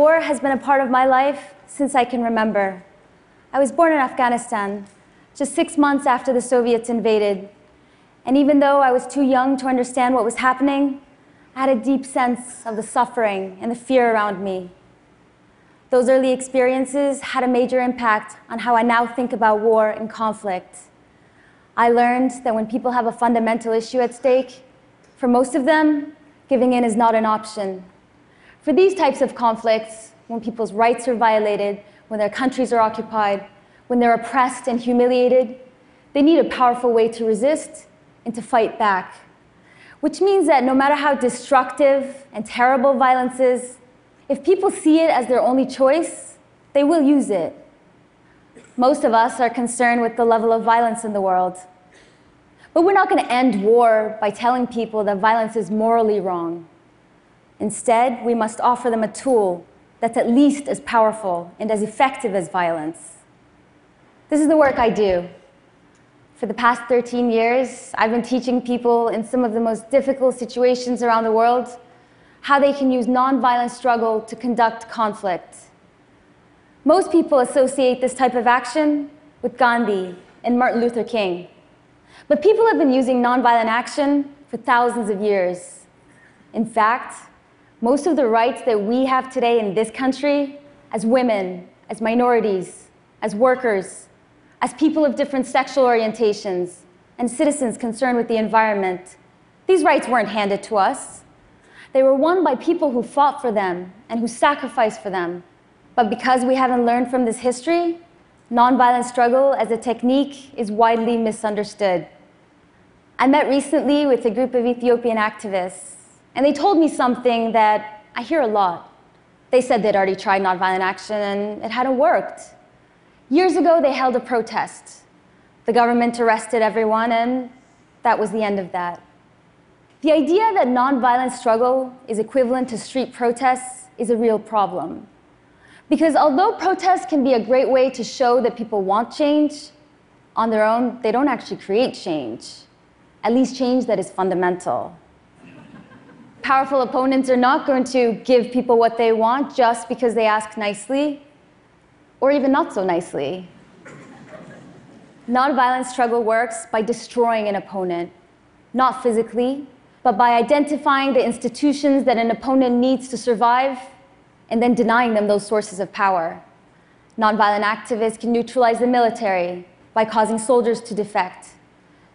War has been a part of my life since I can remember. I was born in Afghanistan, just six months after the Soviets invaded. And even though I was too young to understand what was happening, I had a deep sense of the suffering and the fear around me. Those early experiences had a major impact on how I now think about war and conflict. I learned that when people have a fundamental issue at stake, for most of them, giving in is not an option. For these types of conflicts, when people's rights are violated, when their countries are occupied, when they're oppressed and humiliated, they need a powerful way to resist and to fight back. Which means that no matter how destructive and terrible violence is, if people see it as their only choice, they will use it. Most of us are concerned with the level of violence in the world. But we're not going to end war by telling people that violence is morally wrong. Instead, we must offer them a tool that's at least as powerful and as effective as violence. This is the work I do. For the past 13 years, I've been teaching people in some of the most difficult situations around the world how they can use nonviolent struggle to conduct conflict. Most people associate this type of action with Gandhi and Martin Luther King. But people have been using nonviolent action for thousands of years. In fact, most of the rights that we have today in this country, as women, as minorities, as workers, as people of different sexual orientations, and citizens concerned with the environment, these rights weren't handed to us. They were won by people who fought for them and who sacrificed for them. But because we haven't learned from this history, nonviolent struggle as a technique is widely misunderstood. I met recently with a group of Ethiopian activists, and they told me something that I hear a lot. They said they'd already tried nonviolent action and it hadn't worked. Years ago, they held a protest. The government arrested everyone, and that was the end of that. The idea that nonviolent struggle is equivalent to street protests is a real problem. Because although protests can be a great way to show that people want change, on their own, they don't actually create change, at least change that is fundamental. Powerful opponents are not going to give people what they want just because they ask nicely, or even not so nicely. Nonviolent struggle works by destroying an opponent, not physically, but by identifying the institutions that an opponent needs to survive and then denying them those sources of power. Nonviolent activists can neutralize the military by causing soldiers to defect.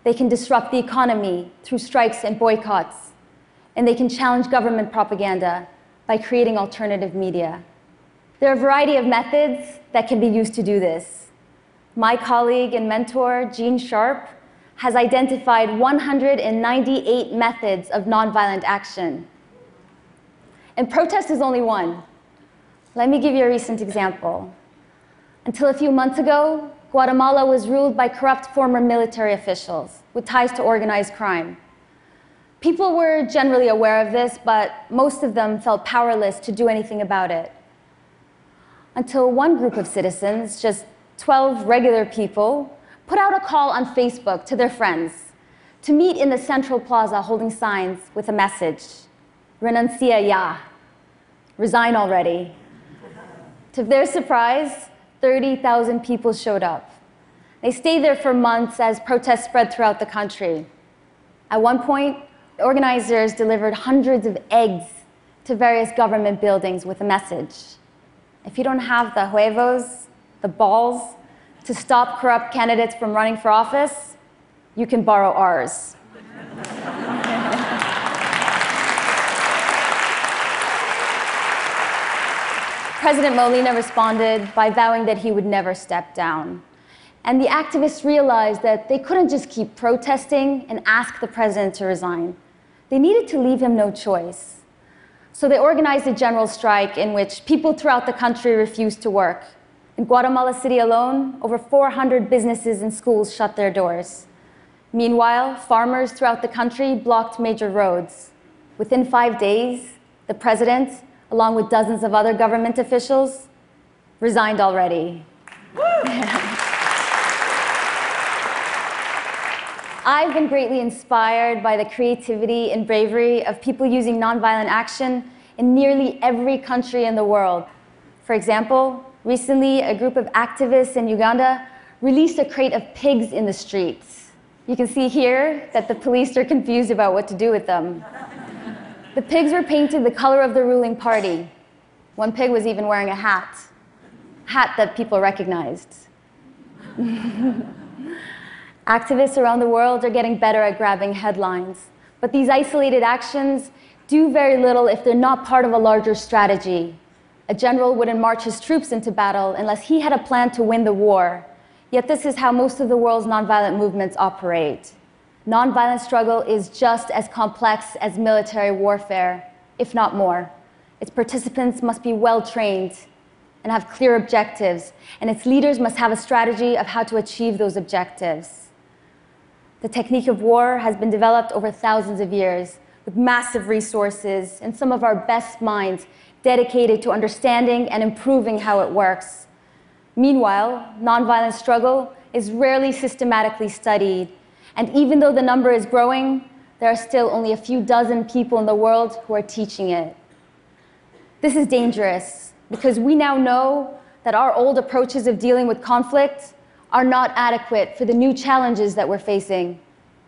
They can disrupt the economy through strikes and boycotts. And they can challenge government propaganda by creating alternative media. There are a variety of methods that can be used to do this. My colleague and mentor, Gene Sharp, has identified 198 methods of nonviolent action. And protest is only one. Let me give you a recent example. Until a few months ago, Guatemala was ruled by corrupt former military officials with ties to organized crime. People were generally aware of this, but most of them felt powerless to do anything about it. Until one group of citizens, just 12 regular people, put out a call on Facebook to their friends to meet in the central plaza holding signs with a message Renuncia ya, resign already. to their surprise, 30,000 people showed up. They stayed there for months as protests spread throughout the country. At one point, organizers delivered hundreds of eggs to various government buildings with a message. If you don't have the huevos, the balls, to stop corrupt candidates from running for office, you can borrow ours. President Molina responded by vowing that he would never step down. And the activists realized that they couldn't just keep protesting and ask the president to resign. They needed to leave him no choice. So they organized a general strike in which people throughout the country refused to work. In Guatemala City alone, over 400 businesses and schools shut their doors. Meanwhile, farmers throughout the country blocked major roads. Within five days, the president, along with dozens of other government officials, resigned already. I've been greatly inspired by the creativity and bravery of people using nonviolent action in nearly every country in the world. For example, recently a group of activists in Uganda released a crate of pigs in the streets. You can see here that the police are confused about what to do with them. The pigs were painted the color of the ruling party. One pig was even wearing a hat, hat that people recognized. Activists around the world are getting better at grabbing headlines, but these isolated actions do very little if they're not part of a larger strategy. A general wouldn't march his troops into battle unless he had a plan to win the war. Yet this is how most of the world's nonviolent movements operate. Nonviolent struggle is just as complex as military warfare, if not more. Its participants must be well trained and have clear objectives, and its leaders must have a strategy of how to achieve those objectives. The technique of war has been developed over thousands of years with massive resources and some of our best minds dedicated to understanding and improving how it works. Meanwhile, nonviolent struggle is rarely systematically studied, and even though the number is growing, there are still only a few dozen people in the world who are teaching it. This is dangerous because we now know that our old approaches of dealing with conflict are not adequate for the new challenges that we're facing.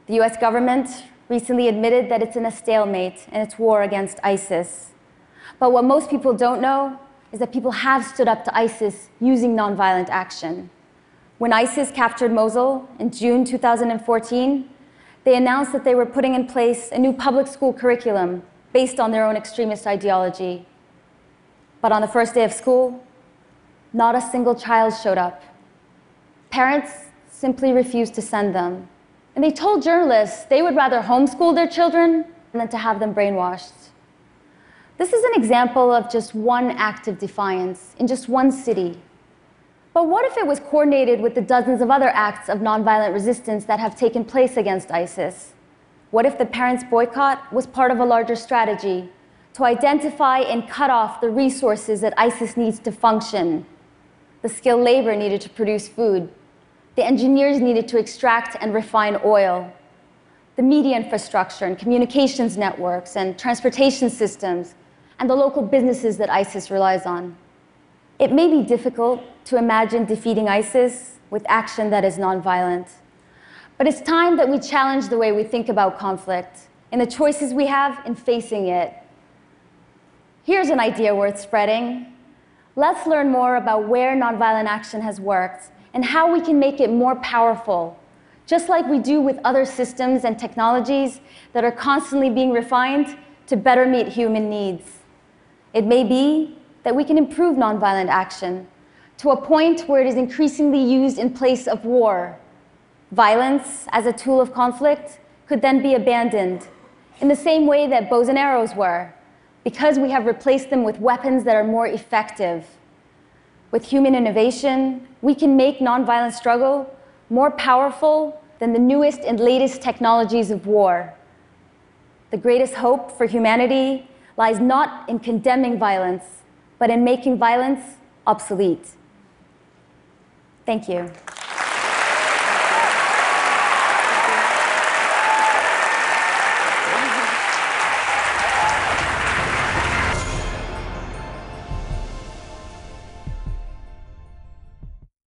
The US government recently admitted that it's in a stalemate in its war against ISIS. But what most people don't know is that people have stood up to ISIS using nonviolent action. When ISIS captured Mosul in June 2014, they announced that they were putting in place a new public school curriculum based on their own extremist ideology. But on the first day of school, not a single child showed up. Parents simply refused to send them. And they told journalists they would rather homeschool their children than to have them brainwashed. This is an example of just one act of defiance in just one city. But what if it was coordinated with the dozens of other acts of nonviolent resistance that have taken place against ISIS? What if the parents' boycott was part of a larger strategy to identify and cut off the resources that ISIS needs to function? The skilled labor needed to produce food, the engineers needed to extract and refine oil. The media infrastructure and communications networks and transportation systems and the local businesses that ISIS relies on. It may be difficult to imagine defeating ISIS with action that is nonviolent. But it's time that we challenge the way we think about conflict and the choices we have in facing it. Here's an idea worth spreading. Let's learn more about where nonviolent action has worked and how we can make it more powerful, just like we do with other systems and technologies that are constantly being refined to better meet human needs. It may be that we can improve nonviolent action to a point where it is increasingly used in place of war. Violence as a tool of conflict could then be abandoned in the same way that bows and arrows were, because we have replaced them with weapons that are more effective. With human innovation, we can make nonviolent struggle more powerful than the newest and latest technologies of war. The greatest hope for humanity lies not in condemning violence, but in making violence obsolete. Thank you.